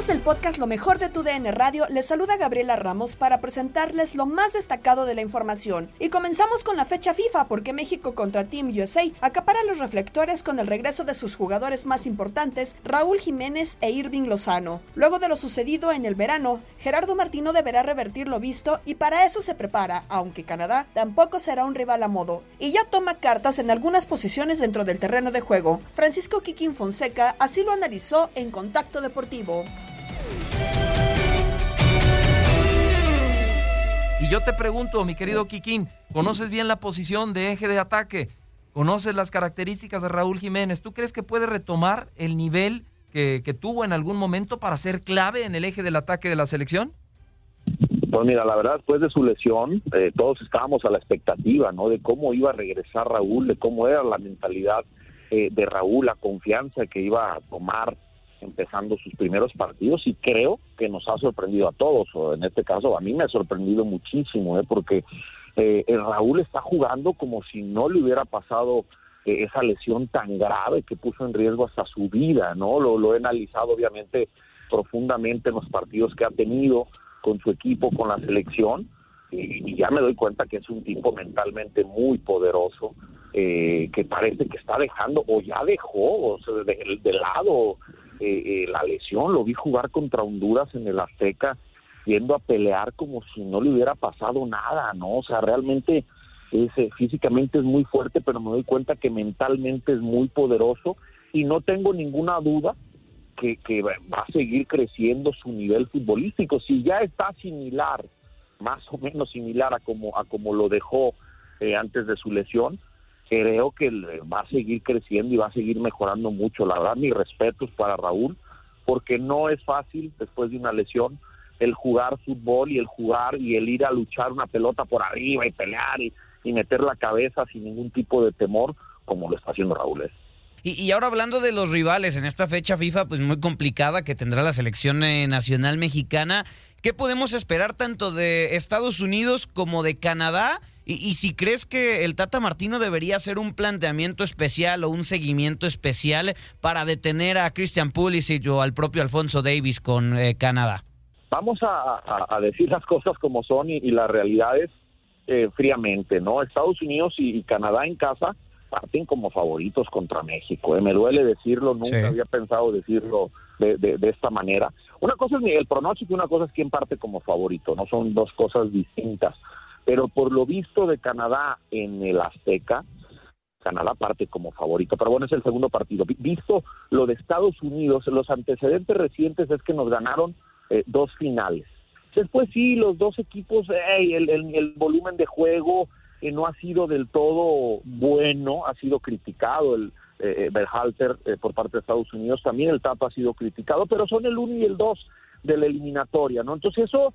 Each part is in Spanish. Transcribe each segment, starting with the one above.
Amigos del podcast Lo mejor de tu DN Radio, les saluda Gabriela Ramos para presentarles lo más destacado de la información. Y comenzamos con la fecha FIFA porque México contra Team USA acapara los reflectores con el regreso de sus jugadores más importantes, Raúl Jiménez e Irving Lozano. Luego de lo sucedido en el verano, Gerardo Martino deberá revertir lo visto y para eso se prepara, aunque Canadá tampoco será un rival a modo. Y ya toma cartas en algunas posiciones dentro del terreno de juego. Francisco Quiquín Fonseca así lo analizó en Contacto Deportivo. Y yo te pregunto, mi querido Kikín, ¿conoces bien la posición de eje de ataque? ¿Conoces las características de Raúl Jiménez? ¿Tú crees que puede retomar el nivel que, que tuvo en algún momento para ser clave en el eje del ataque de la selección? Pues mira, la verdad, después de su lesión, eh, todos estábamos a la expectativa, ¿no? De cómo iba a regresar Raúl, de cómo era la mentalidad eh, de Raúl, la confianza que iba a tomar empezando sus primeros partidos y creo que nos ha sorprendido a todos, o en este caso a mí me ha sorprendido muchísimo, ¿eh? porque eh, el Raúl está jugando como si no le hubiera pasado eh, esa lesión tan grave que puso en riesgo hasta su vida, ¿no? Lo, lo he analizado obviamente profundamente en los partidos que ha tenido con su equipo, con la selección, y, ya me doy cuenta que es un tipo mentalmente muy poderoso, eh, que parece que está dejando, o ya dejó, o sea, de lado eh, eh, la lesión, lo vi jugar contra Honduras en el Azteca, yendo a pelear como si no le hubiera pasado nada, ¿no? O sea, realmente es, eh, físicamente es muy fuerte, pero me doy cuenta que mentalmente es muy poderoso y no tengo ninguna duda que, que va a seguir creciendo su nivel futbolístico. Si ya está similar, más o menos similar a como, a como lo dejó eh, antes de su lesión, creo que le va a seguir creciendo y va a seguir mejorando mucho. La verdad, mis respetos para Raúl, porque no es fácil después de una lesión el jugar fútbol y el jugar y el ir a luchar una pelota por arriba y pelear y, y meter la cabeza sin ningún tipo de temor como lo está haciendo Raúl. ¿eh? Y, y ahora hablando de los rivales en esta fecha FIFA, pues muy complicada que tendrá la selección eh, nacional mexicana, ¿qué podemos esperar tanto de Estados Unidos como de Canadá? Y, y, si crees que el Tata Martino debería hacer un planteamiento especial o un seguimiento especial para detener a Christian Pulisic o al propio Alfonso Davis con eh, Canadá. Vamos a, a, a, decir las cosas como son y, y la realidad es eh, fríamente, ¿no? Estados Unidos y, Canadá en casa parten como favoritos contra México. ¿eh? Me duele decirlo, nunca había pensado decirlo de, de, esta manera. Una cosa es el pronóstico y una cosa es quién parte como favorito, no son dos cosas distintas. Pero por lo visto de Canadá en el Azteca, Canadá parte como favorito. Pero bueno, es el segundo partido. Visto lo de Estados Unidos, los antecedentes recientes es que nos ganaron eh, dos finales. Después sí, los dos equipos, el, volumen de juego eh, no ha sido del todo bueno, ha sido criticado el eh, eh Berhalter por parte de Estados Unidos, también el TAP ha sido criticado, pero son el uno y el dos de la eliminatoria, ¿no? Entonces eso,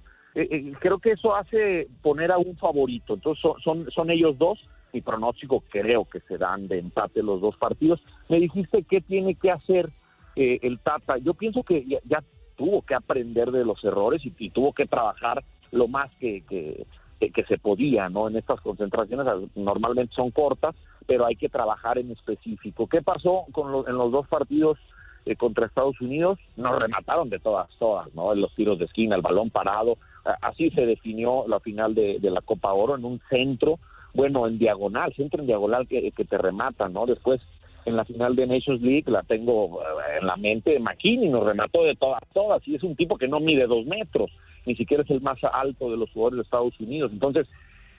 creo que eso hace poner a un favorito, entonces son, son, ellos dos, mi pronóstico creo que se dan de empate los dos partidos. Me dijiste qué tiene que hacer el Tata, yo pienso que ya tuvo que aprender de los errores y, tuvo que trabajar lo más que, que, se podía, ¿no? En estas concentraciones normalmente son cortas, pero hay que trabajar en específico. ¿Qué pasó con en los dos partidos eh, contra Estados Unidos? Nos remataron de todas, todas, ¿no? En los tiros de esquina, el balón parado. Así se definió la final de, la Copa Oro en un centro, bueno, en diagonal, centro en diagonal que, te remata, ¿no? Después en la final de Nations League, la tengo eh, en la mente, McKinney nos remató de todas, todas, y es un tipo que no mide dos metros, ni siquiera es el más alto de los jugadores de Estados Unidos. Entonces,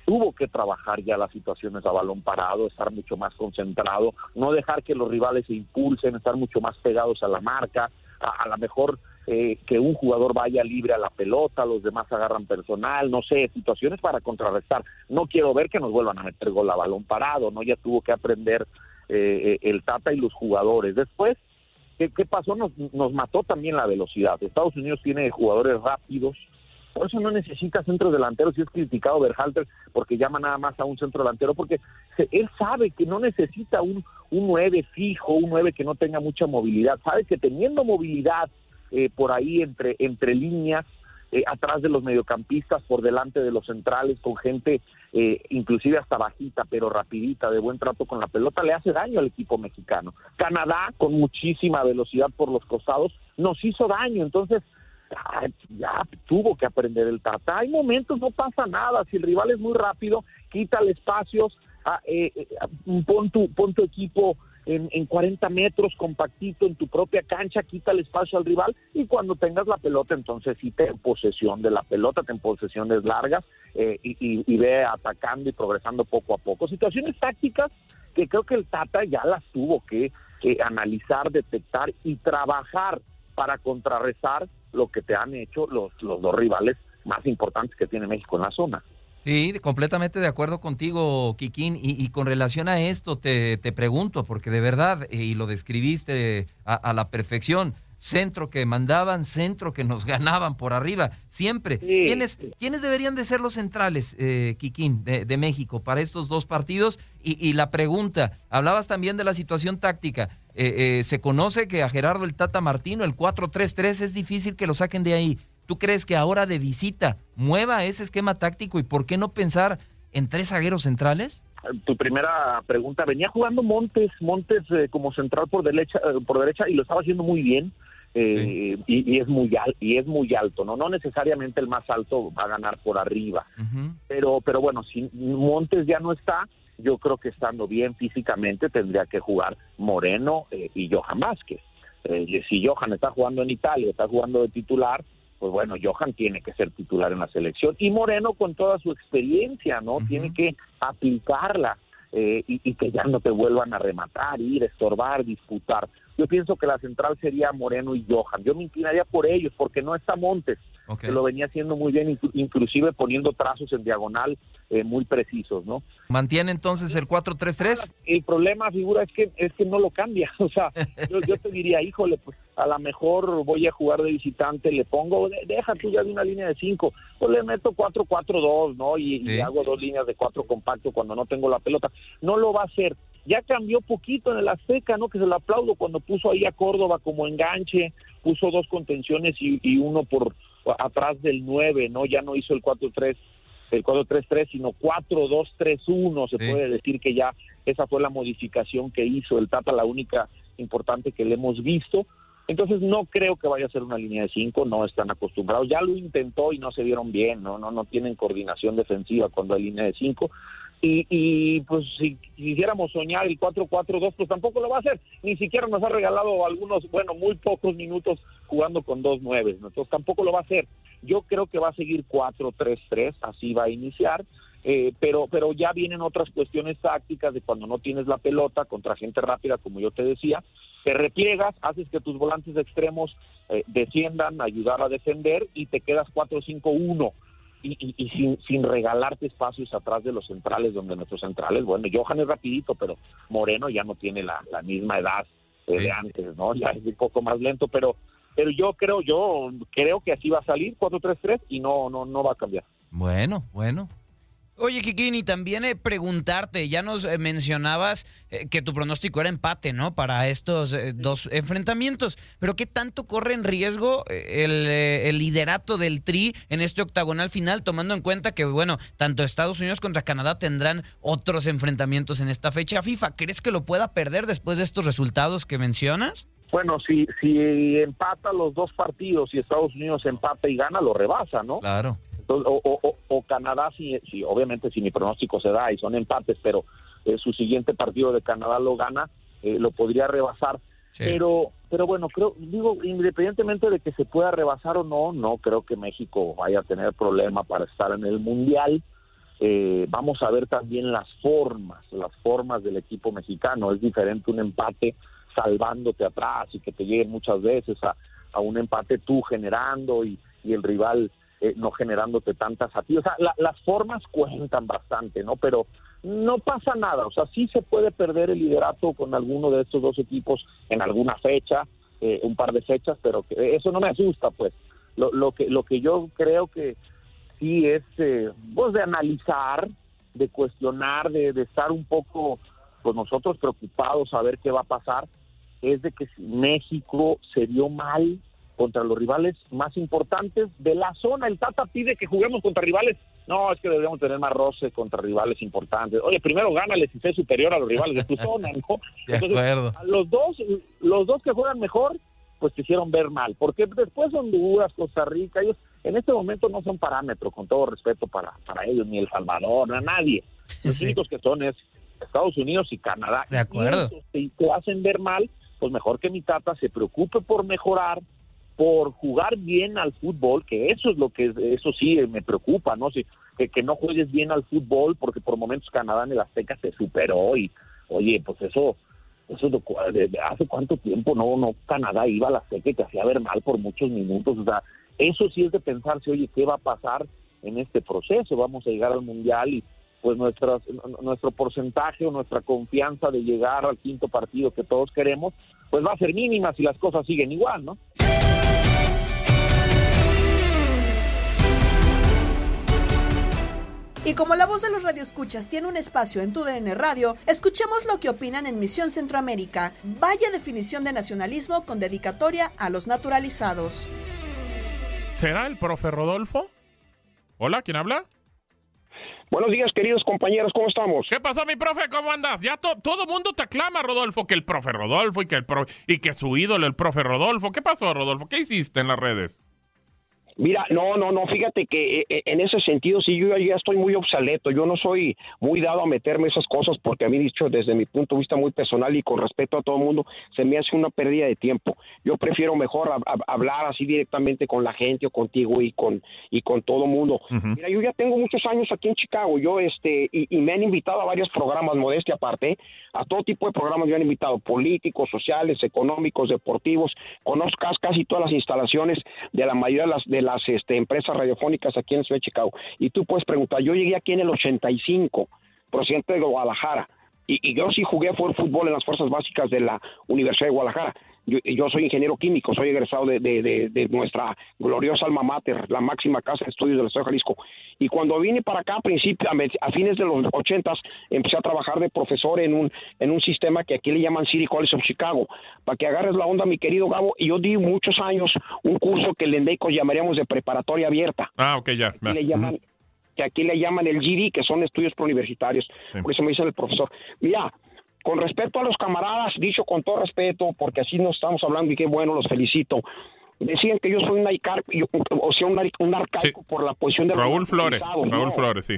tuvo que trabajar ya las situaciones a balón parado, estar mucho más concentrado, no dejar que los rivales se impulsen, estar mucho más pegados a la marca, a, lo mejor eh, que un jugador vaya libre a la pelota, los demás agarran personal, no sé, situaciones para contrarrestar. No quiero ver que nos vuelvan a meter gol a balón parado, ¿no? Ya tuvo que aprender eh, el Tata y los jugadores. Después, ¿qué, pasó? Nos, nos mató también la velocidad. Estados Unidos tiene jugadores rápidos, por eso no necesita centro delantero, si es criticado Berhalter porque llama nada más a un centro delantero, porque él sabe que no necesita un, un 9 fijo, un 9 que no tenga mucha movilidad, sabe que teniendo movilidad eh, por ahí entre, entre líneas, eh, atrás de los mediocampistas, por delante de los centrales, con gente eh, inclusive hasta bajita, pero rapidita, de buen trato con la pelota, le hace daño al equipo mexicano. Canadá, con muchísima velocidad por los costados, nos hizo daño, entonces ya tuvo que aprender el Tata. Hay momentos, no pasa nada, si el rival es muy rápido, quítale espacios, ah, eh, eh, pon, tu, pon tu equipo en, en 40 metros compactito en tu propia cancha, quita el espacio al rival y cuando tengas la pelota entonces sí ten posesión de la pelota, ten posesiones largas eh, y, ve atacando y progresando poco a poco. Situaciones tácticas que creo que el Tata ya las tuvo que, analizar, detectar y trabajar para contrarrestar lo que te han hecho los, los dos rivales más importantes que tiene México en la zona. Sí, completamente de acuerdo contigo, Kikín. Y, con relación a esto te, pregunto, porque de verdad, eh, y lo describiste a, la perfección, centro que mandaban, centro que nos ganaban por arriba, siempre. ¿Quiénes, ¿Quiénes, deberían de ser los centrales, eh, Kikín, de, México para estos dos partidos? Y, la pregunta, hablabas también de la situación táctica. Eh, eh, se conoce que a Gerardo el Tata Martino, el 4-3-3, es difícil que lo saquen de ahí. ¿Tú crees que ahora de visita mueva ese esquema táctico y por qué no pensar en tres zagueros centrales? Tu primera pregunta, venía jugando Montes, Montes eh, como central por derecha, eh, por derecha y lo estaba haciendo muy bien. Eh, y, es muy y es muy alto, no no necesariamente el más alto va a ganar por arriba, pero pero bueno si Montes ya no está, yo creo que estando bien físicamente tendría que jugar Moreno y Johan Vázquez. si Johan está jugando en Italia, está jugando de titular, pues bueno, Johan tiene que ser titular en la selección y Moreno con toda su experiencia, ¿no? Tiene que aplicarla eh, y, y, que ya no te vuelvan a rematar, ir, estorbar, disputar. Yo pienso que la central sería Moreno y Johan. Yo me inclinaría por ellos porque no está Montes que lo venía haciendo muy bien, inclusive poniendo trazos en diagonal eh, muy precisos, ¿no? ¿Mantiene entonces el 4-3-3? El problema, figura, es que es que no lo cambia. O sea, yo, te diría, híjole, pues a lo mejor voy a jugar de visitante, le pongo, deja tú ya de una línea de 5, pues le meto 4-4-2, ¿no? Y, hago dos líneas de 4 compacto cuando no tengo la pelota. No lo va a hacer. Ya cambió poquito en el Azteca, ¿no? Que se lo aplaudo cuando puso ahí a Córdoba como enganche, puso dos contenciones y uno por atrás del 9, ¿no? Ya no hizo el 4-3, el 4-3-3, sino 4-2-3-1, se puede decir que ya esa fue la modificación que hizo el Tata, la única importante que le hemos visto. Entonces no creo que vaya a ser una línea de cinco, no están acostumbrados. Ya lo intentó y no se vieron bien, no, no, no tienen coordinación defensiva cuando hay línea de cinco. Y, y pues si quisiéramos soñar el 4-4-2, pues tampoco lo va a hacer. Ni siquiera nos ha regalado algunos, bueno, muy pocos minutos jugando con dos nueves, ¿no? entonces tampoco lo va a hacer. Yo creo que va a seguir 4-3-3, así va a iniciar. Eh, pero pero ya vienen otras cuestiones tácticas de cuando no tienes la pelota contra gente rápida, como yo te decía, te repliegas, haces que tus volantes extremos eh, desciendan, ayudar a defender y te quedas 4-5-1 y, y, sin, sin regalarte espacios atrás de los centrales, donde nuestros centrales, bueno, Johan es rapidito, pero Moreno ya no tiene la, la misma edad eh, de antes, ¿no? Ya es un poco más lento, pero pero yo creo, yo creo que así va a salir 4-3-3 y no, no, no va a cambiar. Bueno, bueno, Oye, Kikini, también eh, preguntarte, ya nos eh, mencionabas eh, que tu pronóstico era empate, ¿no? Para estos dos enfrentamientos, pero ¿qué tanto corre en riesgo el, liderato del Tri en este octagonal final, tomando en cuenta que, bueno, tanto Estados Unidos contra Canadá tendrán otros enfrentamientos en esta fecha FIFA? ¿Crees que lo pueda perder después de estos resultados que mencionas? Bueno, si, si empata los dos partidos y Estados Unidos empata y gana, lo rebasa, ¿no? Claro o, Canadá, si, si, obviamente si mi pronóstico se da y son empates, pero eh, su siguiente partido de Canadá lo gana, eh, lo podría rebasar. Pero, pero bueno, creo, digo, independientemente de que se pueda rebasar o no, no creo que México vaya a tener problema para estar en el Mundial. Eh, vamos a ver también las formas, las formas del equipo mexicano. Es diferente un empate salvándote atrás y que te lleguen muchas veces a, a un empate tú generando y, y el rival eh, no generándote tantas a ti. O sea, las formas cuentan bastante, ¿no? Pero no pasa nada. O sea, sí se puede perder el liderato con alguno de estos dos equipos en alguna fecha, eh, un par de fechas, pero que eso no me asusta, pues. Lo, lo, que, lo que yo creo que sí es, eh, pues, de analizar, de cuestionar, de, de estar un poco, pues nosotros preocupados a ver qué va a pasar, es de que México se dio mal contra los rivales más importantes de la zona. El Tata pide que juguemos contra rivales. No, es que debemos tener más roce contra rivales importantes. Oye, primero gánale si sé superior a los rivales de tu zona, ¿no? De acuerdo. A los dos, los dos que juegan mejor, pues te hicieron ver mal. Porque después Honduras, Costa Rica, ellos en este momento no son parámetros, con todo respeto para, para ellos, ni El Salvador, a nadie. Los únicos que son es Estados Unidos y Canadá. De acuerdo. Y te hacen ver mal, pues mejor que mi tata se preocupe por mejorar, por jugar bien al fútbol, que eso es lo que, eso sí me preocupa, ¿no? Si, que, que no juegues bien al fútbol, porque por momentos Canadá en el Azteca se superó y, oye, pues eso, eso hace cuánto tiempo no, no, Canadá iba al Azteca y te hacía ver mal por muchos minutos, o sea, eso sí es de pensarse, oye, ¿qué va a pasar en este proceso? Vamos a llegar al Mundial y pues nuestras, nuestro porcentaje o nuestra confianza de llegar al quinto partido que todos queremos, pues va a ser mínima si las cosas siguen igual, ¿no? Y como la voz de los radioescuchas tiene un espacio en tu DN Radio, escuchemos lo que opinan en Misión Centroamérica. Vaya definición de nacionalismo con dedicatoria a los naturalizados. ¿Será el profe Rodolfo? Hola, ¿quién habla? Buenos días, queridos compañeros, ¿cómo estamos? ¿Qué pasó, mi profe? ¿Cómo andas? Ya todo mundo te aclama, Rodolfo, que el profe Rodolfo y que el y que su ídolo, el profe Rodolfo. ¿Qué pasó, Rodolfo? ¿Qué hiciste en las redes? Mira, no, no, no, fíjate que eh, eh, en ese sentido sí yo ya estoy muy obsoleto, yo no soy muy dado a meterme esas cosas porque a mí dicho desde mi punto de vista muy personal y con respeto a todo el mundo se me hace una pérdida de tiempo. Yo prefiero mejor hablar así directamente con la gente o contigo y con y con todo el mundo. Mira, yo ya tengo muchos años aquí en Chicago, yo este y, me han invitado a varios programas modestia aparte, a todo tipo de programas me han invitado, políticos, sociales, económicos, deportivos, conozco casi todas las instalaciones de la mayoría de las de las este, empresas radiofónicas aquí en Ciudad de Chicago. Y tú puedes preguntar, yo llegué aquí en el 85, presidente de Guadalajara, y, yo sí jugué fútbol en las fuerzas básicas de la Universidad de Guadalajara. Yo, soy ingeniero químico, soy egresado de, nuestra gloriosa alma mater, la máxima casa de estudios del Estado de Jalisco. Y cuando vine para acá, a, principios, a fines de los ochentas, empecé a trabajar de profesor en un, en un sistema que aquí le llaman City College of Chicago. Para que agarres la onda, mi querido Gabo, y yo di muchos años un curso que en México llamaríamos de preparatoria abierta. Ah, ok, ya. le llaman, que aquí le llaman el GD, que son estudios preuniversitarios. Por eso me dice el profesor, mira, con respeto a los camaradas, dicho con todo respeto, porque así nos estamos hablando y qué bueno, los felicito. Decían que yo soy un, yo- o sea, un, un arcaico por la posición de Raúl Flores. Raúl no. Flores, sí.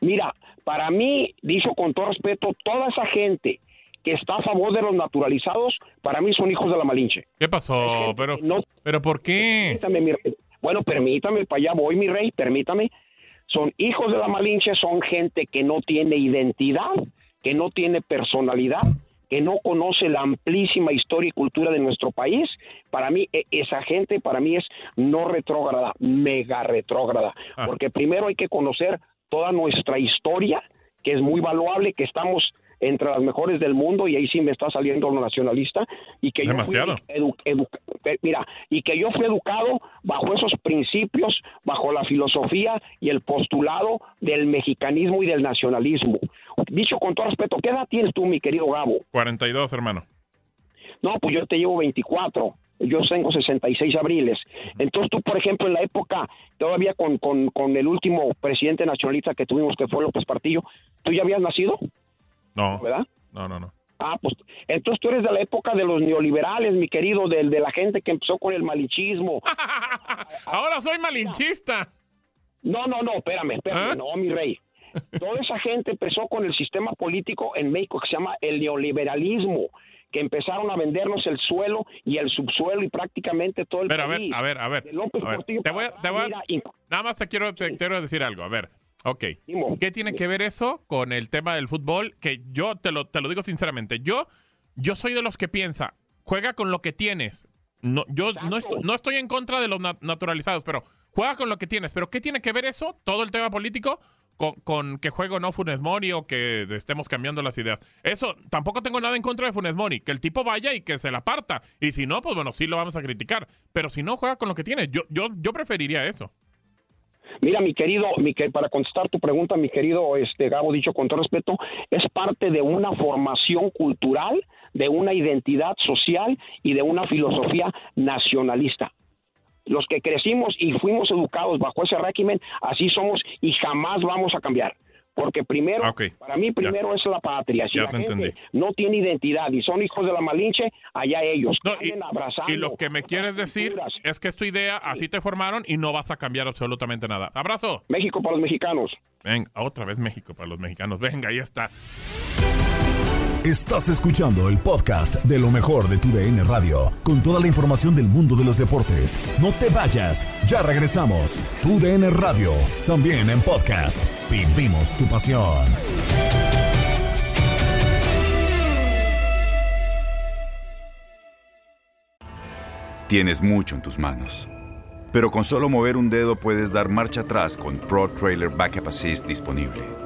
Mira, para mí, dicho con todo respeto, toda esa gente que está a favor de los naturalizados, para mí son hijos de la Malinche. ¿Qué pasó? Pero, pero ¿por qué? Permítame, mi rey. Bueno, permítame, para allá voy, mi rey, permítame. Son hijos de la Malinche, son gente que no tiene identidad, que no tiene personalidad, que no conoce la amplísima historia y cultura de nuestro país. Para mí, e- esa gente, para mí es no retrógrada, mega retrógrada. Porque primero hay que conocer toda nuestra historia, que es muy valuable, que estamos entre las mejores del mundo y ahí sí me está saliendo lo nacionalista y que yo fui Demasiado. edu- edu- eh, mira y que yo fui educado bajo esos principios bajo la filosofía y el postulado del mexicanismo y del nacionalismo dicho con todo respeto ¿qué edad tienes tú mi querido Gabo? 42, hermano. No, pues yo te llevo 24. Yo tengo 66 abriles. Entonces tú, por ejemplo, en la época, todavía con, con, con el último presidente nacionalista que tuvimos, que fue López Partillo, ¿tú ya habías nacido? No. ¿Verdad? No, no, no. Ah, pues entonces tú eres de la época de los neoliberales, mi querido, del de la gente que empezó con el malichismo. Ahora soy malinchista. No, no, no, espérame, espérame, no, mi rey. Toda esa gente empezó con el sistema político en México que se llama el neoliberalismo, que empezaron a vendernos el suelo y el subsuelo y prácticamente todo el Pero a ver, país. a ver, a ver. De a ver, Te voy a, para te voy a- acá, mira, nada más te quiero, te quiero decir algo. A ver, ok. ¿Qué tiene que ver eso con el tema del fútbol? Que yo te lo, te lo digo sinceramente. Yo, yo soy de los que piensa, juega con lo que tienes. No, yo no, estoy, no estoy en contra de los nat- naturalizados, pero juega con lo que tienes. Pero ¿qué tiene que ver eso, todo el tema político, con, con que juego no Funes Mori o que estemos cambiando las ideas? Eso, tampoco tengo nada en contra de Funes Mori. Que el tipo vaya y que se la parta. Y si no, pues bueno, sí lo vamos a criticar. Pero si no, juega con lo que tiene. Yo, yo, yo preferiría eso. Mira, mi querido, mi que- para contestar tu pregunta, mi querido este Gabo, dicho con todo respeto, es parte de una formación cultural, de una identidad social y de una filosofía nacionalista. Los que crecimos y fuimos educados bajo ese régimen, así somos y jamás vamos a cambiar. Porque primero, para mí primero es la patria. Si Ya la te gente entendí. no tiene identidad y son hijos de la Malinche, allá ellos. que anden abrazando Y lo que me quieres decir es que es tu idea, así te formaron y no vas a cambiar absolutamente nada. Abrazo. México para los mexicanos. Venga, otra vez México para los mexicanos. Venga, ahí está. Estás escuchando el podcast de lo mejor de tu DN Radio, con toda la información del mundo de los deportes. No te vayas, ya regresamos. Tu DN Radio, también en podcast. Vivimos tu pasión. Tienes mucho en tus manos. Pero con solo mover un dedo puedes dar marcha atrás con Pro Trailer Backup Assist disponible.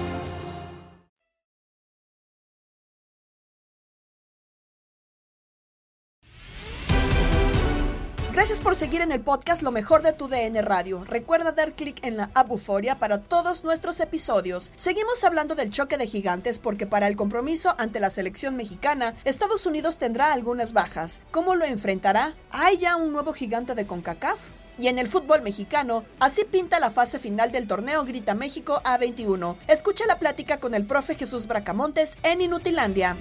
Gracias por seguir en el podcast Lo mejor de tu DN Radio. Recuerda dar clic en la app para todos nuestros episodios. Seguimos hablando del choque de gigantes porque para el compromiso ante la selección mexicana, Estados Unidos tendrá algunas bajas. ¿Cómo lo enfrentará? ¿Hay ya un nuevo gigante de CONCACAF? Y en el fútbol mexicano, así pinta la fase final del torneo Grita México A21. Escucha la plática con el profe Jesús Bracamontes en Inutilandia.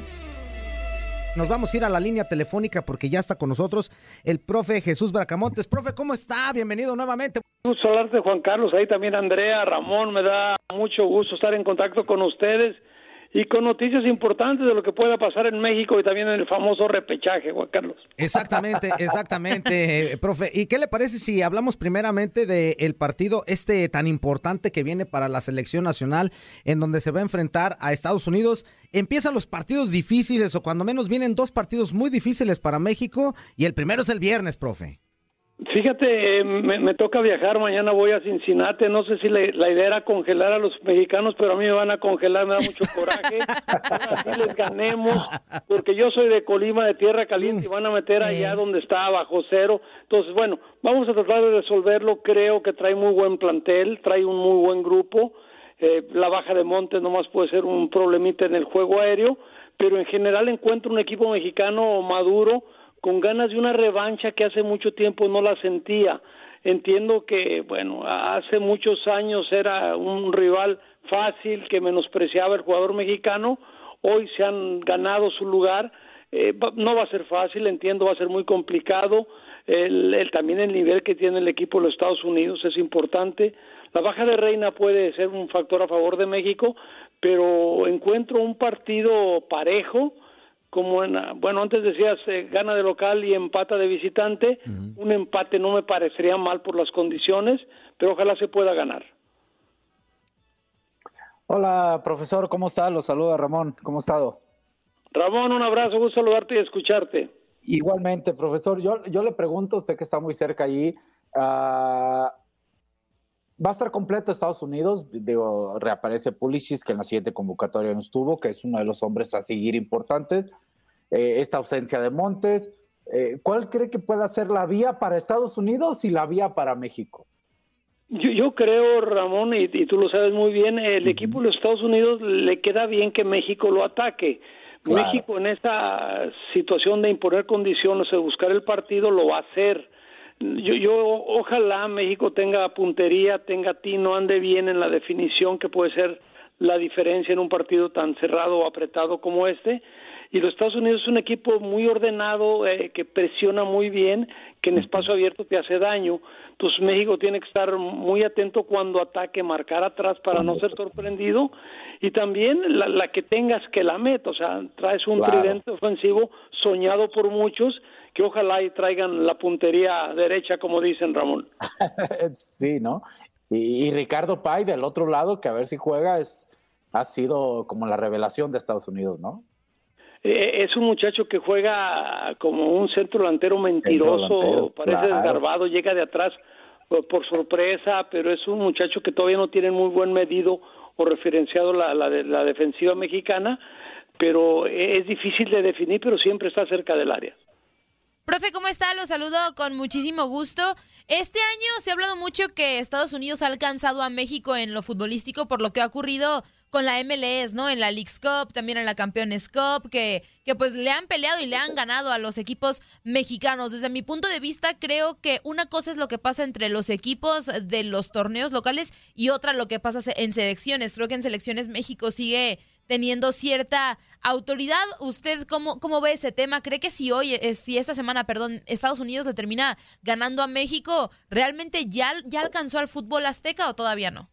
Nos vamos a ir a la línea telefónica porque ya está con nosotros el profe Jesús Bracamontes. Profe, ¿cómo está? Bienvenido nuevamente. gusto hablarte, Juan Carlos. Ahí también Andrea, Ramón. Me da mucho gusto estar en contacto con ustedes y con noticias importantes de lo que pueda pasar en México y también en el famoso repechaje, Juan Carlos. Exactamente, exactamente, eh, profe. ¿Y qué le parece si hablamos primeramente del partido este tan importante que viene para la selección nacional, en donde se va a enfrentar a Estados Unidos? Empiezan los partidos difíciles, o cuando menos vienen dos partidos muy difíciles para México, y el primero es el viernes, profe. Fíjate, eh, me, me, toca viajar, mañana voy a Cincinnati, no sé si la idea era congelar a los mexicanos, pero a mí me van a congelar, me da mucho coraje, así les ganemos, porque yo soy de Colima, de Tierra Caliente, y van a meter allá donde está, bajo cero, entonces bueno, vamos a tratar de resolverlo, creo que trae muy buen plantel, trae un muy buen grupo, eh, la baja de Montes nomás puede ser un problemita en el juego aéreo, pero en general encuentro un equipo mexicano maduro, con ganas de una revancha que hace mucho tiempo no la sentía. Entiendo que, bueno, hace muchos años era un rival fácil que menospreciaba el jugador mexicano, hoy se han ganado su lugar, eh, no va a ser fácil, entiendo, va a ser muy complicado, el, también el nivel que tiene el equipo de los Estados Unidos es importante, la baja de Reina puede ser un factor a favor de México, pero encuentro un partido parejo, como en, bueno, antes decías, eh, gana de local y empata de visitante. Un empate no me parecería mal por las condiciones, pero ojalá se pueda ganar. Hola, profesor, ¿cómo está? Lo saluda Ramón, ¿cómo ha estado? Ramón, un abrazo, gusto saludarte y escucharte. Igualmente, profesor, yo, yo le pregunto, usted que está muy cerca allí, uh, Va a estar completo Estados Unidos. Digo, reaparece Pulisic, que en la siguiente convocatoria no estuvo, que es uno de los hombres a seguir importantes. Eh, esta ausencia de Montes. Eh, ¿Cuál cree que pueda ser la vía para Estados Unidos y la vía para México? Yo, creo, Ramón, y, tú lo sabes muy bien, el equipo de los Estados Unidos le queda bien que México lo ataque. México en esta situación de imponer condiciones, de buscar el partido, lo va a hacer yo, yo ojalá México tenga puntería, tenga tino, ande bien en la definición que puede ser la diferencia en un partido tan cerrado o apretado como este. Y los Estados Unidos es un equipo muy ordenado, eh, que presiona muy bien, que en espacio abierto te hace daño. Entonces México tiene que estar muy atento cuando ataque, marcar atrás para no ser sorprendido. Y también la, que tengas que la meta, o sea, traes un tridente ofensivo soñado por muchos que ojalá y traigan la puntería derecha, como dicen Ramón. sí, ¿no? Y, Ricardo Pay del otro lado, que a ver si juega, es, ha sido como la revelación de Estados Unidos, ¿no? Eh, es un muchacho que juega como un centro delantero mentiroso, parece desgarbado, llega de atrás por, sorpresa, pero es un muchacho que todavía no tiene muy buen medido o referenciado la, la, la defensiva mexicana, pero es difícil de definir, pero siempre está cerca del área. Profe, ¿cómo está? Lo saludo con muchísimo gusto. Este año se ha hablado mucho que Estados Unidos ha alcanzado a México en lo futbolístico por lo que ha ocurrido con la MLS, ¿no? En la League's Cup, también en la Campeones Cup, que, que pues le han peleado y le han ganado a los equipos mexicanos. Desde mi punto de vista, creo que una cosa es lo que pasa entre los equipos de los torneos locales y otra lo que pasa en selecciones. Creo que en selecciones México sigue teniendo cierta autoridad. ¿Usted cómo, cómo ve ese tema? ¿Cree que si hoy, eh, si esta semana, perdón, Estados Unidos le termina ganando a México, realmente ya, ya alcanzó al fútbol azteca o todavía no?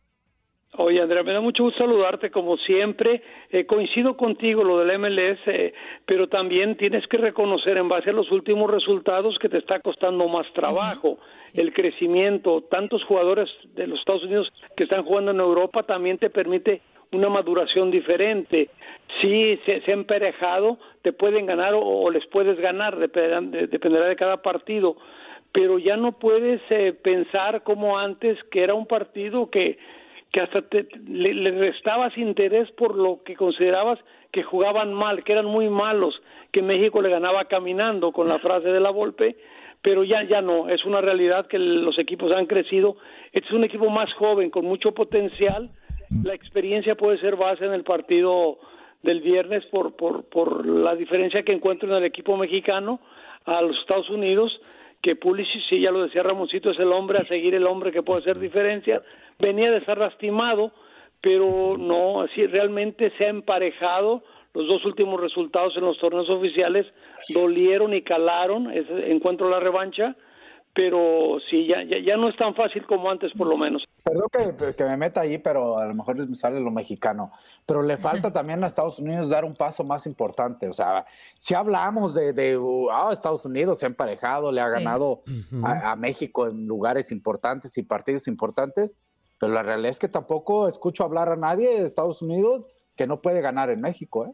Oye, Andrea, me da mucho gusto saludarte como siempre. Eh, coincido contigo lo del MLS, eh, pero también tienes que reconocer en base a los últimos resultados que te está costando más trabajo. El crecimiento, tantos jugadores de los Estados Unidos que están jugando en Europa también te permite una maduración diferente. Si se, se ha emparejado, te pueden ganar o, les puedes ganar, dependerá de cada partido, pero ya no puedes eh, pensar como antes que era un partido que, que hasta te, le, le, restabas interés por lo que considerabas que jugaban mal, que eran muy malos, que México le ganaba caminando con la frase de la Volpe, pero ya ya no, es una realidad que los equipos han crecido, este es un equipo más joven con mucho potencial, la experiencia puede ser base en el partido del viernes por, por, por la diferencia que encuentro en el equipo mexicano a los Estados Unidos, que Pulisic, sí, ya lo decía Ramoncito, es el hombre a seguir el hombre que puede hacer diferencia. Venía de ser lastimado, pero no, así realmente se ha emparejado. Los dos últimos resultados en los torneos oficiales dolieron y calaron, ese encuentro la revancha, pero sí, ya, ya, no es tan fácil como antes, por lo menos. Perdón que, me meta ahí, pero a lo mejor me sale lo mexicano. Pero le falta también a Estados Unidos dar un paso más importante. O sea, si hablamos de, de ah, Estados Unidos se ha emparejado, le ha ganado a, México en lugares importantes y partidos importantes, pero la realidad es que tampoco escucho hablar a nadie de Estados Unidos que no puede ganar en México, ¿eh?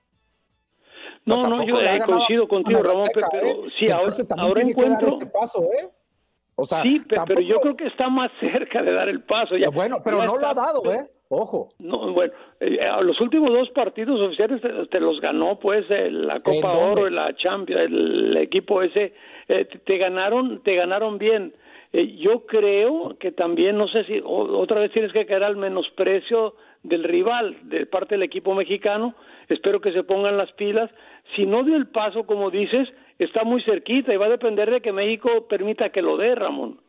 No, no, yo he coincido contigo, Ramón, pero, ¿eh? sí, ahora, ahora encuentro... paso, ¿eh? O sea, sí, pe- pero, tampoco- yo creo que está más cerca de dar el paso. Ya, Bueno, pero ya no lo ha dado, ¿eh? Ojo. No, bueno, eh, los últimos dos partidos oficiales te, te los ganó, pues, eh, la Copa? Oro y la Champions, el, equipo ese, eh, te, te ganaron, te ganaron bien. Eh, yo creo que también, no sé si o- otra vez tienes que caer al menosprecio del rival de parte del equipo mexicano. Espero que se pongan las pilas. Si no dio el paso, como dices, está muy cerquita y va a depender de que México permita que lo dé, Ramón.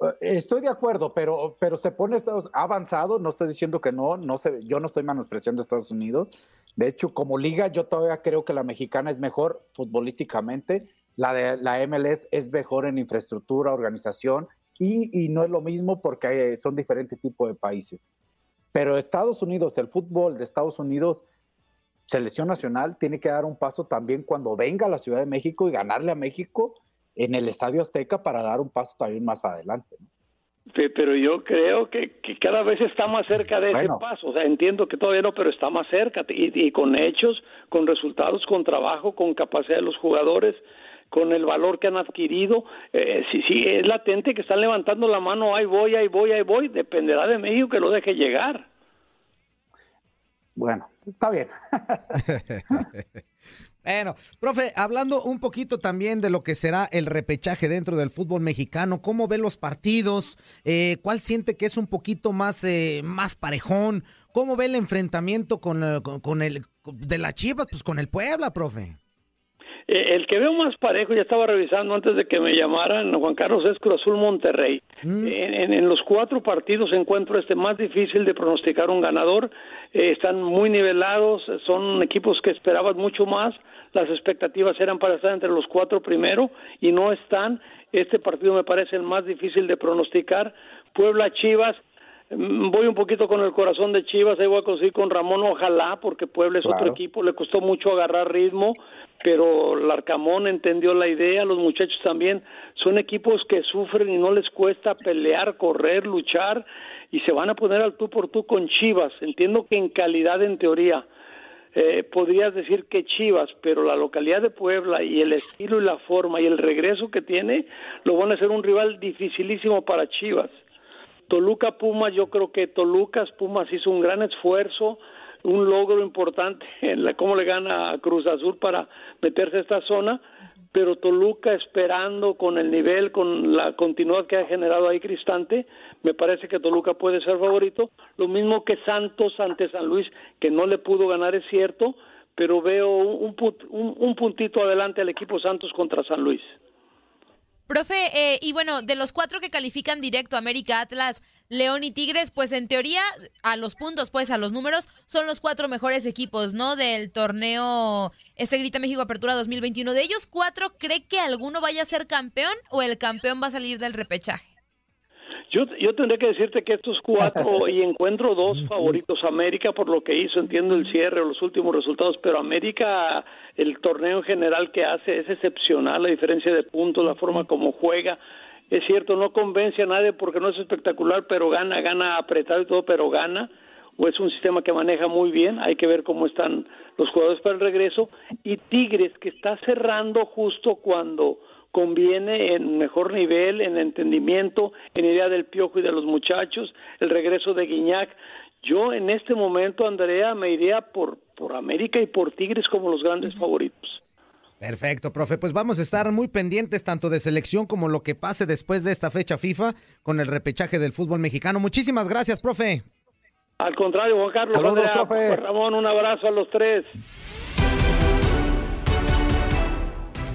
Eh, Estoy de acuerdo, pero, pero se pone Estados avanzado, no estoy diciendo que no, no se, yo no estoy menospreciando a Estados Unidos. De hecho, como liga, yo todavía creo que la mexicana es mejor futbolísticamente, la de la MLS es mejor en infraestructura, organización, y, y no es lo mismo porque eh, son diferentes tipos de países. Pero Estados Unidos, el fútbol de Estados Unidos, selección nacional, tiene que dar un paso también cuando venga a la Ciudad de México y ganarle a México en el Estadio Azteca para dar un paso también más adelante. ¿no? Pe- Pero yo creo que, que cada vez está más cerca de Bueno. ese paso. O sea, entiendo que todavía no, pero está más cerca. Y, y con hechos, con resultados, con trabajo, con capacidad de los jugadores, con el valor que han adquirido. Eh, sí, sí, es latente que están levantando la mano, ahí voy, ahí voy, ahí voy. Dependerá de México que lo deje llegar. Bueno, está bien. Bueno, profe, hablando un poquito también de lo que será el repechaje dentro del fútbol mexicano, ¿cómo ve los partidos? Eh, ¿Cuál siente que es un poquito más, eh, más parejón? ¿Cómo ve el enfrentamiento con, eh, con, el de la Chivas? Pues con el Puebla, profe. Eh, el que veo más parejo, ya estaba revisando antes de que me llamaran, Juan Carlos, es Cruz Azul Monterrey. En, en- en los cuatro partidos encuentro este más difícil de pronosticar un ganador. Eh, están muy nivelados, son equipos que esperaban mucho más. Las expectativas eran para estar entre los cuatro primero y no están. Este partido me parece el más difícil de pronosticar. Puebla Chivas, Mm, Voy un poquito con el corazón de Chivas, ahí voy a conseguir con Ramón, ojalá, porque Puebla es otro equipo, le costó mucho agarrar ritmo, pero Larcamón entendió la idea, los muchachos también, son equipos que sufren y no les cuesta pelear, correr, luchar, y se van a poner al tú por tú con Chivas. Entiendo que en calidad, en teoría, eh, podrías decir que Chivas, pero la localidad de Puebla y el estilo y la forma y el regreso que tiene, lo van a hacer un rival dificilísimo para Chivas. Toluca Pumas, yo creo que Toluca Pumas hizo un gran esfuerzo, un logro importante en la, cómo le gana a Cruz Azul para meterse a esta zona, pero Toluca esperando con el nivel, con la continuidad que ha generado ahí Cristante, me parece que Toluca puede ser favorito, lo mismo que Santos ante San Luis, que no le pudo ganar, es cierto, pero veo un, un puntito adelante al equipo Santos contra San Luis. Profe, eh, y bueno, de los cuatro que califican directo, América, Atlas, León y Tigres, pues en teoría, a los puntos, pues a los números, son los cuatro mejores equipos, ¿no? Del torneo Este Grita México Apertura 2021. De ellos cuatro, ¿cree que alguno vaya a ser campeón o el campeón va a salir del repechaje? Yo, yo tendré que decirte que estos cuatro, y encuentro dos favoritos, América por lo que hizo, entiendo el cierre o los últimos resultados, pero América, el torneo en general que hace es excepcional, la diferencia de puntos, la forma como juega. Es cierto, no convence a nadie porque no es espectacular, pero gana, gana apretado y todo, pero gana. O es un sistema que maneja muy bien, hay que ver cómo están los jugadores para el regreso. Y Tigres, que está cerrando justo cuando conviene en mejor nivel, en entendimiento, en idea del piojo y de los muchachos, el regreso de Guiñac. Yo en este momento, Andrea, me iría por, por América y por Tigres como los grandes favoritos. Perfecto, profe. Pues vamos a estar muy pendientes tanto de selección como lo que pase después de esta fecha FIFA con el repechaje del fútbol mexicano. Muchísimas gracias, profe. Al contrario, Juan Carlos, Saludos, Andrea, profe. Ramón, un abrazo a los tres.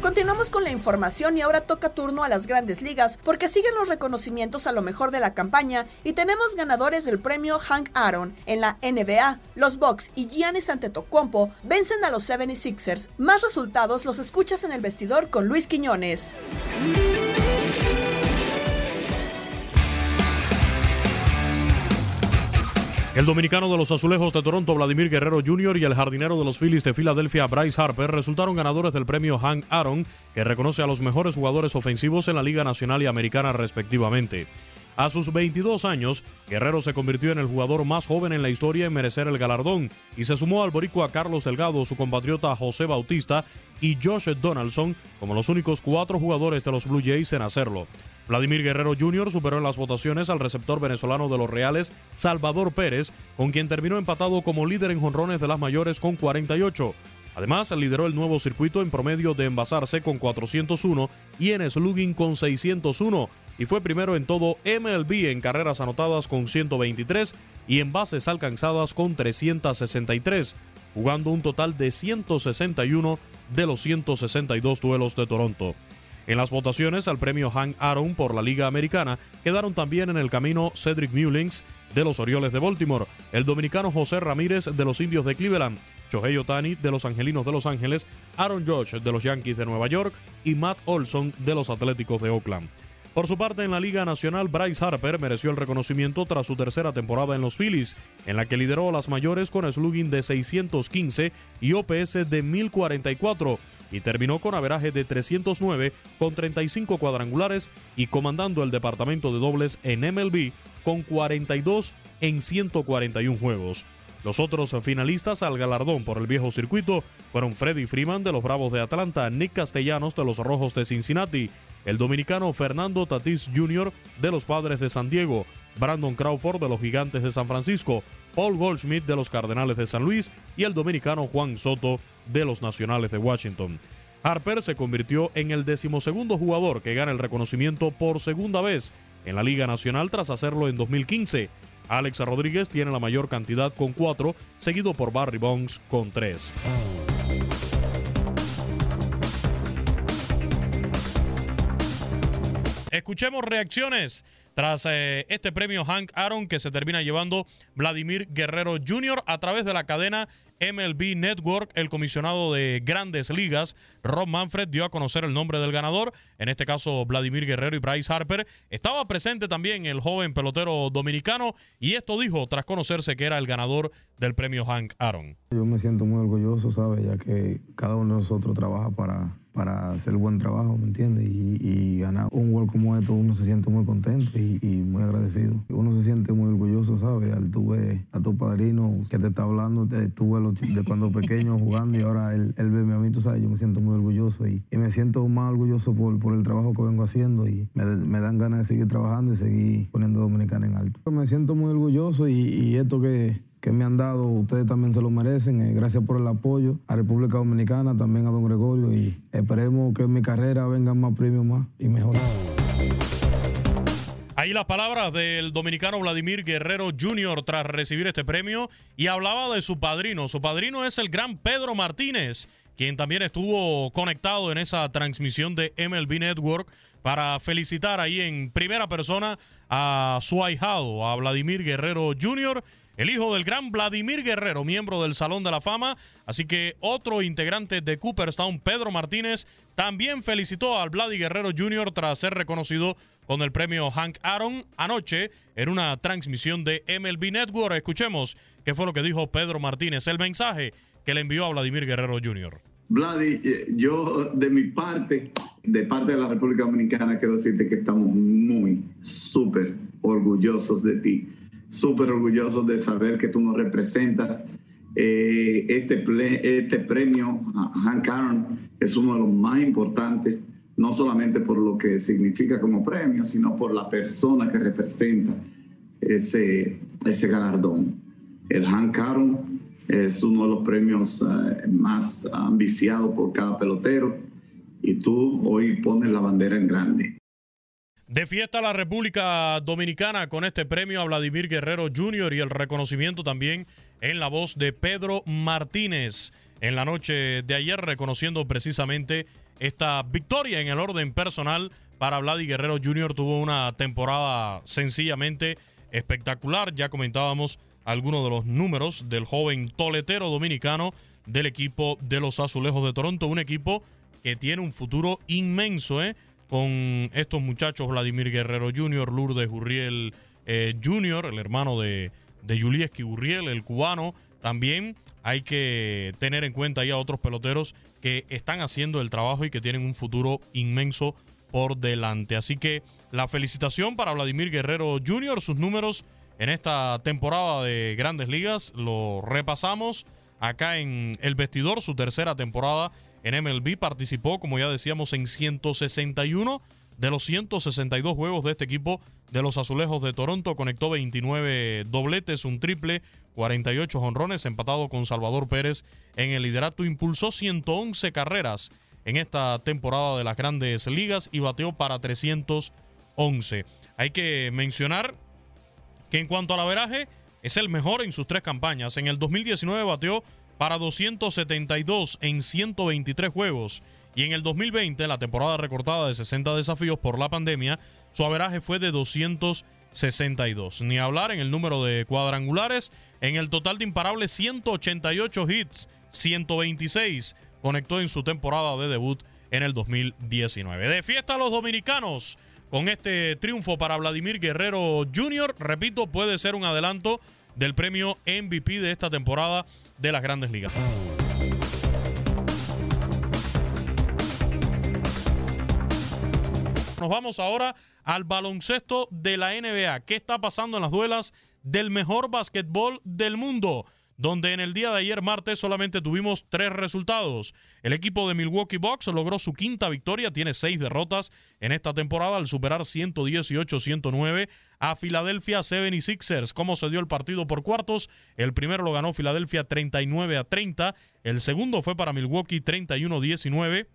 Continuamos con la información y ahora toca turno a las grandes ligas porque siguen los reconocimientos a lo mejor de la campaña y tenemos ganadores del premio Hank Aaron. En la NBA, los Bucks y Giannis Antetokounmpo vencen a los 76ers. Más resultados los escuchas en el vestidor con Luis Quiñones. El dominicano de los Azulejos de Toronto, Vladimir Guerrero Jr., y el jardinero de los Phillies de Filadelfia, Bryce Harper, resultaron ganadores del premio Hank Aaron, que reconoce a los mejores jugadores ofensivos en la Liga Nacional y Americana respectivamente. A sus 22 años, Guerrero se convirtió en el jugador más joven en la historia en merecer el galardón y se sumó al boricua Carlos Delgado, su compatriota José Bautista y Josh Donaldson como los únicos cuatro jugadores de los Blue Jays en hacerlo. Vladimir Guerrero Jr. superó en las votaciones al receptor venezolano de los Reales, Salvador Pérez, con quien terminó empatado como líder en jonrones de las mayores con 48. Además, lideró el nuevo circuito en promedio de envasarse con 401 y en slugging con 601 y fue primero en todo MLB en carreras anotadas con 123 y en bases alcanzadas con 363, jugando un total de 161 de los 162 duelos de Toronto. En las votaciones al premio Hank Aaron por la Liga Americana quedaron también en el camino Cedric Mullings de los Orioles de Baltimore, el dominicano José Ramírez de los Indios de Cleveland, Shohei Otani de los Angelinos de Los Ángeles, Aaron Judge de los Yankees de Nueva York y Matt Olson de los Atléticos de Oakland. Por su parte, en la Liga Nacional, Bryce Harper mereció el reconocimiento tras su tercera temporada en los Phillies, en la que lideró a las mayores con slugging de 615 y OPS de 1044, y terminó con averaje de 309 con 35 cuadrangulares y comandando el departamento de dobles en MLB con 42 en 141 juegos. Los otros finalistas al galardón por el viejo circuito fueron Freddy Freeman de los Bravos de Atlanta, Nick Castellanos de los Rojos de Cincinnati, el dominicano Fernando Tatis Jr. de los Padres de San Diego, Brandon Crawford de los Gigantes de San Francisco, Paul Goldschmidt de los Cardenales de San Luis y el dominicano Juan Soto de los Nacionales de Washington. Harper se convirtió en el decimosegundo jugador que gana el reconocimiento por segunda vez en la Liga Nacional tras hacerlo en 2015. Alex Rodríguez tiene la mayor cantidad con cuatro, seguido por Barry Bonds con tres. Escuchemos reacciones tras eh, este premio Hank Aaron que se termina llevando Vladimir Guerrero Jr. a través de la cadena MLB Network, el comisionado de grandes ligas, Rob Manfred, dio a conocer el nombre del ganador, en este caso Vladimir Guerrero y Bryce Harper. Estaba presente también el joven pelotero dominicano y esto dijo tras conocerse que era el ganador del premio Hank Aaron. Yo me siento muy orgulloso, ¿sabes? Ya que cada uno de nosotros trabaja para, para hacer buen trabajo, ¿me entiendes? Y, ganar un gol como esto, uno se siente muy contento y, muy agradecido. Uno se siente muy orgulloso, ¿sabes? Al tú a tu padrino que te está hablando, tú de cuando pequeño jugando y ahora él, él ve a mí, tú sabes, yo me siento muy orgulloso y, me siento más orgulloso por, el trabajo que vengo haciendo y me, me, dan ganas de seguir trabajando y seguir poniendo Dominicana en alto. Me siento muy orgulloso y, esto que, que me han dado, ustedes también se lo merecen. Eh, gracias por el apoyo a República Dominicana, también a don Gregorio y esperemos que en mi carrera vengan más premios más y mejor. Ahí las palabras del dominicano Vladimir Guerrero Jr. tras recibir este premio y hablaba de su padrino. Su padrino es el gran Pedro Martínez, quien también estuvo conectado en esa transmisión de MLB Network para felicitar ahí en primera persona a su ahijado, a Vladimir Guerrero Jr., el hijo del gran Vladimir Guerrero, miembro del Salón de la Fama. Así que otro integrante de Cooperstown, Pedro Martínez, también felicitó al Vladimir Guerrero Jr. tras ser reconocido con el premio Hank Aaron anoche en una transmisión de MLB Network. Escuchemos qué fue lo que dijo Pedro Martínez, el mensaje que le envió a Vladimir Guerrero Jr. Vladi, eh, yo de mi parte, de parte de la República Dominicana, quiero decirte que estamos muy, súper orgullosos de ti, súper orgullosos de saber que tú nos representas. Eh, este, este premio, Hank Aaron, es uno de los más importantes no solamente por lo que significa como premio, sino por la persona que representa ese, ese galardón. El Hank Aaron es uno de los premios eh, más ambiciados por cada pelotero y tú hoy pones la bandera en grande. De fiesta la República Dominicana con este premio a Vladimir Guerrero Jr. y el reconocimiento también en la voz de Pedro Martínez en la noche de ayer, reconociendo precisamente esta victoria en el orden personal para Vladi Guerrero Jr. Tuvo una temporada sencillamente espectacular. Ya comentábamos algunos de los números del joven toletero dominicano del equipo de los Azulejos de Toronto. Un equipo que tiene un futuro inmenso ¿eh? Con estos muchachos Vladimir Guerrero Jr., Lourdes Urriel eh, Jr., el hermano de, de Julieski Urriel, el cubano. También hay que tener en cuenta ahí a otros peloteros que están haciendo el trabajo y que tienen un futuro inmenso por delante. Así que la felicitación para Vladimir Guerrero Jr., sus números en esta temporada de grandes ligas, lo repasamos acá en El Vestidor, su tercera temporada en MLB, participó, como ya decíamos, en 161 de los 162 juegos de este equipo de los Azulejos de Toronto. Conectó 29 dobletes, un triple, 48 jonrones, empatado con Salvador Pérez en el liderato. Impulsó 111 carreras en esta temporada de las grandes ligas y bateó para 311. Hay que mencionar que en cuanto al averaje, es el mejor en sus tres campañas. En el 2019 bateó para 272 en 123 juegos. Y en el 2020, la temporada recortada de 60 desafíos por la pandemia, su averaje fue de 262. Ni hablar en el número de cuadrangulares, en el total de imparables 188 hits, 126 conectó en su temporada de debut en el 2019. De fiesta a los dominicanos con este triunfo para Vladimir Guerrero Jr., repito, puede ser un adelanto del premio MVP de esta temporada de las grandes ligas. Nos vamos ahora al baloncesto de la NBA. ¿Qué está pasando en las duelas del mejor básquetbol del mundo? Donde en el día de ayer martes solamente tuvimos tres resultados. El equipo de Milwaukee Bucks logró su quinta victoria, tiene seis derrotas en esta temporada al superar 118-109 a Philadelphia 76ers. ¿Cómo se dio el partido por cuartos? El primero lo ganó Philadelphia 39 a 30, el segundo fue para Milwaukee 31-19.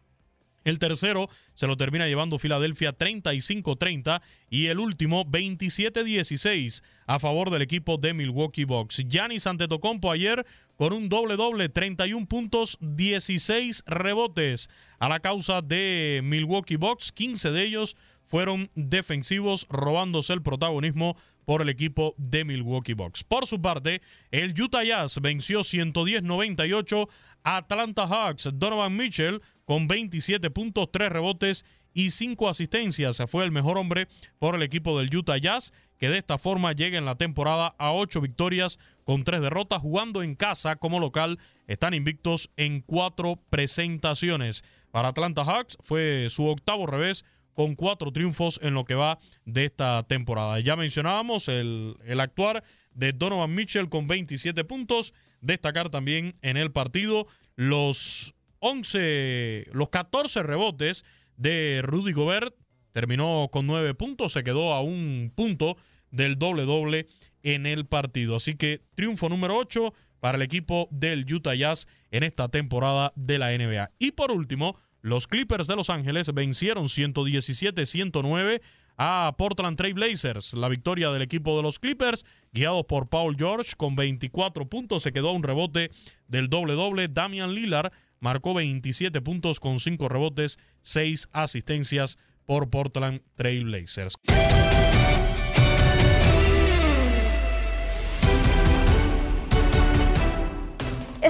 El tercero se lo termina llevando Filadelfia 35-30 y el último 27-16 a favor del equipo de Milwaukee Bucks. Giannis Antetokounmpo ayer con un doble doble, 31 puntos, 16 rebotes a la causa de Milwaukee Bucks, 15 de ellos fueron defensivos robándose el protagonismo por el equipo de Milwaukee Bucks. Por su parte, el Utah Jazz venció 110-98 a Atlanta Hawks. Donovan Mitchell con 27 puntos, 3 rebotes y 5 asistencias. Fue el mejor hombre por el equipo del Utah Jazz, que de esta forma llega en la temporada a 8 victorias con 3 derrotas, jugando en casa como local. Están invictos en 4 presentaciones. Para Atlanta Hawks fue su octavo revés con 4 triunfos en lo que va de esta temporada. Ya mencionábamos el, el actuar de Donovan Mitchell con 27 puntos. Destacar también en el partido los 11, los 14 rebotes de Rudy Gobert. Terminó con 9 puntos, se quedó a un punto del doble-doble en el partido. Así que triunfo número 8 para el equipo del Utah Jazz en esta temporada de la NBA. Y por último, los Clippers de Los Ángeles vencieron 117-109 a Portland Trail Blazers. La victoria del equipo de los Clippers, guiado por Paul George con 24 puntos, se quedó a un rebote del doble-doble. Damian Lillard marcó 27 puntos con 5 rebotes, 6 asistencias por Portland Trail Blazers.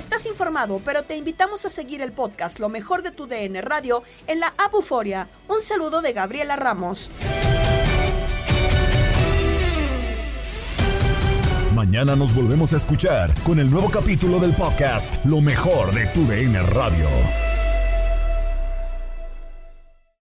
Estás informado, pero te invitamos a seguir el podcast Lo mejor de tu DN Radio en la app. Un saludo de Gabriela Ramos. Mañana nos volvemos a escuchar con el nuevo capítulo del podcast Lo mejor de tu DN Radio.